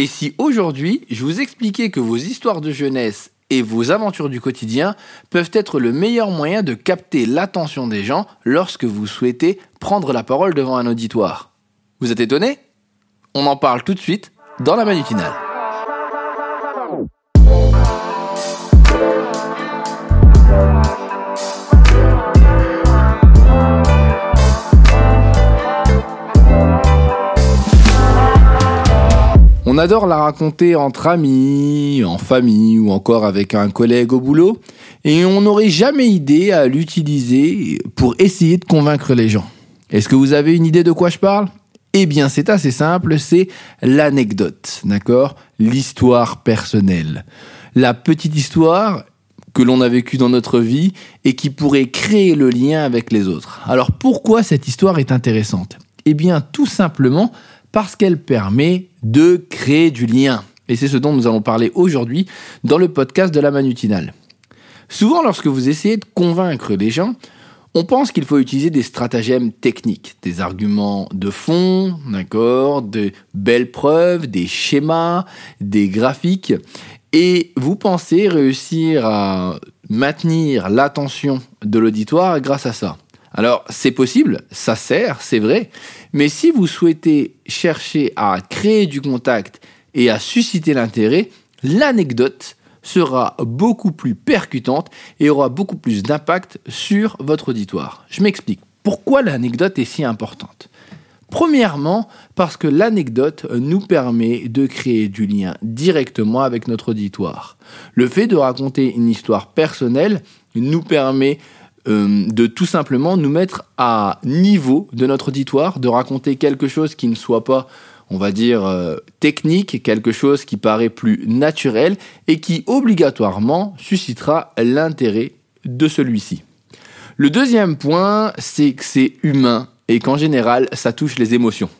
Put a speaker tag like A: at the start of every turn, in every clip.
A: Et si aujourd'hui, je vous expliquais que vos histoires de jeunesse et vos aventures du quotidien peuvent être le meilleur moyen de capter l'attention des gens lorsque vous souhaitez prendre la parole devant un auditoire Vous êtes étonné? On en parle tout de suite dans la manutinale. Adore la raconter entre amis, en famille ou encore avec un collègue au boulot, et on n'aurait jamais idée à l'utiliser pour essayer de convaincre les gens. Est-ce que vous avez une idée de quoi je parle? Eh bien, c'est assez simple, c'est l'anecdote, d'accord? L'histoire personnelle. La petite histoire que l'on a vécue dans notre vie et qui pourrait créer le lien avec les autres. Alors pourquoi cette histoire est intéressante? Eh bien, tout simplement parce qu'elle permet de créer du lien. Et c'est ce dont nous allons parler aujourd'hui dans le podcast de la Manutinale. Souvent, lorsque vous essayez de convaincre des gens, on pense qu'il faut utiliser des stratagèmes techniques, des arguments de fond, d'accord, de belles preuves, des schémas, des graphiques, et vous pensez réussir à maintenir l'attention de l'auditoire grâce à ça. Alors, c'est possible, ça sert, c'est vrai, mais si vous souhaitez chercher à créer du contact et à susciter l'intérêt, l'anecdote sera beaucoup plus percutante et aura beaucoup plus d'impact sur votre auditoire. Je m'explique. Pourquoi l'anecdote est si importante? Premièrement, parce que l'anecdote nous permet de créer du lien directement avec notre auditoire. Le fait de raconter une histoire personnelle nous permet euh, de tout simplement nous mettre à niveau de notre auditoire, de raconter quelque chose qui ne soit pas, on va dire, euh, technique, quelque chose qui paraît plus naturel et qui obligatoirement suscitera l'intérêt de celui-ci. Le deuxième point, c'est que c'est humain et qu'en général, ça touche les émotions.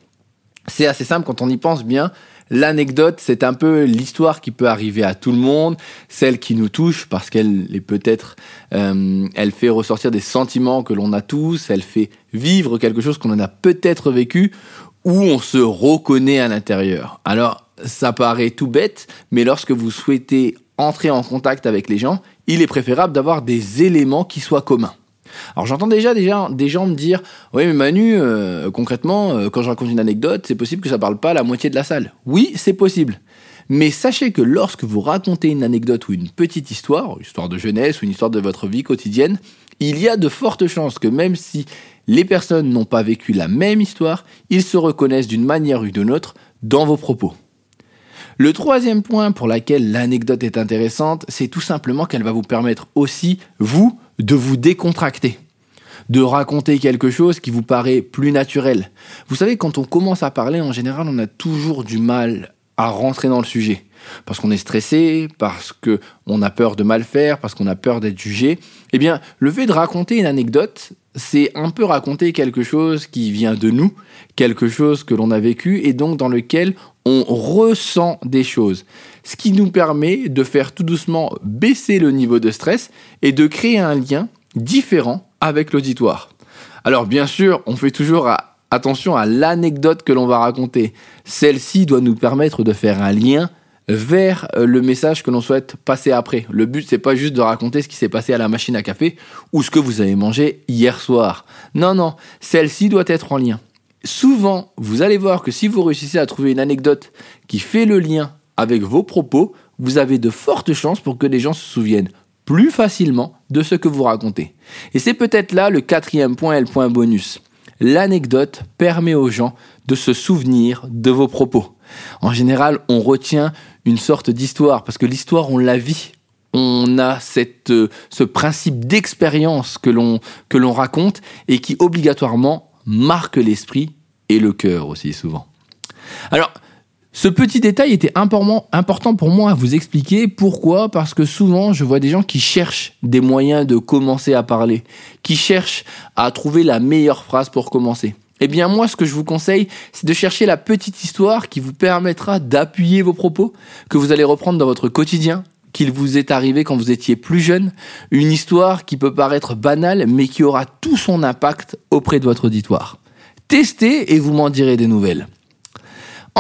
A: C'est assez simple quand on y pense bien. L'anecdote, c'est un peu l'histoire qui peut arriver à tout le monde, celle qui nous touche parce qu'elle est peut-être, euh, elle fait ressortir des sentiments que l'on a tous, elle fait vivre quelque chose qu'on en a peut-être vécu ou on se reconnaît à l'intérieur. Alors, ça paraît tout bête, mais lorsque vous souhaitez entrer en contact avec les gens, il est préférable d'avoir des éléments qui soient communs. Alors j'entends déjà, des gens me dire Oui, mais Manu, euh, concrètement, euh, quand je raconte une anecdote, c'est possible que ça parle pas à la moitié de la salle. Oui, c'est possible. Mais sachez que lorsque vous racontez une anecdote ou une petite histoire, une histoire de jeunesse ou une histoire de votre vie quotidienne, il y a de fortes chances que même si les personnes n'ont pas vécu la même histoire, ils se reconnaissent d'une manière ou d'une autre dans vos propos. Le troisième point pour lequel l'anecdote est intéressante, c'est tout simplement qu'elle va vous permettre aussi, vous, de vous décontracter, de raconter quelque chose qui vous paraît plus naturel. Vous savez, quand on commence à parler, en général, on a toujours du mal à rentrer dans le sujet. Parce qu'on est stressé, parce qu'on a peur de mal faire, parce qu'on a peur d'être jugé. Eh bien, le fait de raconter une anecdote, c'est un peu raconter quelque chose qui vient de nous, quelque chose que l'on a vécu et donc dans lequel on ressent des choses. Ce qui nous permet de faire tout doucement baisser le niveau de stress et de créer un lien différent avec l'auditoire. Alors bien sûr, on fait toujours attention à l'anecdote que l'on va raconter. Celle-ci doit nous permettre de faire un lien vers euh, le message que l'on souhaite passer après. Le but, c'est pas juste de raconter ce qui s'est passé à la machine à café ou ce que vous avez mangé hier soir. Non, non, celle-ci doit être en lien. Souvent, vous allez voir que si vous réussissez à trouver une anecdote qui fait le lien avec vos propos, vous avez de fortes chances pour que les gens se souviennent plus facilement de ce que vous racontez. Et c'est peut-être là le quatrième point et le point bonus. L'anecdote permet aux gens de se souvenir de vos propos. En général, on retient une sorte d'histoire, parce que l'histoire, on la vit. On a cette, euh, ce principe d'expérience que l'on, que l'on raconte et qui obligatoirement marque l'esprit et le cœur aussi souvent. Alors, ce petit détail était important pour moi à vous expliquer. Pourquoi Parce que souvent, je vois des gens qui cherchent des moyens de commencer à parler, qui cherchent à trouver la meilleure phrase pour commencer. Eh bien moi, ce que je vous conseille, c'est de chercher la petite histoire qui vous permettra d'appuyer vos propos, que vous allez reprendre dans votre quotidien, qu'il vous est arrivé quand vous étiez plus jeune, une histoire qui peut paraître banale, mais qui aura tout son impact auprès de votre auditoire. Testez et vous m'en direz des nouvelles.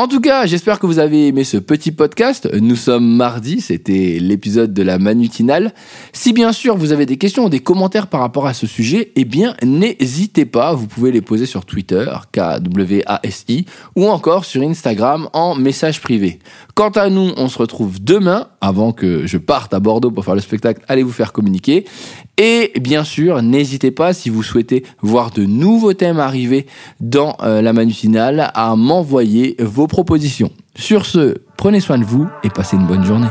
A: En tout cas, j'espère que vous avez aimé ce petit podcast. Nous sommes mardi, c'était l'épisode de la manutinale. Si bien sûr vous avez des questions ou des commentaires par rapport à ce sujet, eh bien n'hésitez pas, vous pouvez les poser sur Twitter, KWASI, ou encore sur Instagram en message privé. Quant à nous, on se retrouve demain, avant que je parte à Bordeaux pour faire le spectacle, allez vous faire communiquer. Et bien sûr, n'hésitez pas, si vous souhaitez voir de nouveaux thèmes arriver dans euh, la manutinale, à m'envoyer vos propositions. Sur ce, prenez soin de vous et passez une bonne journée.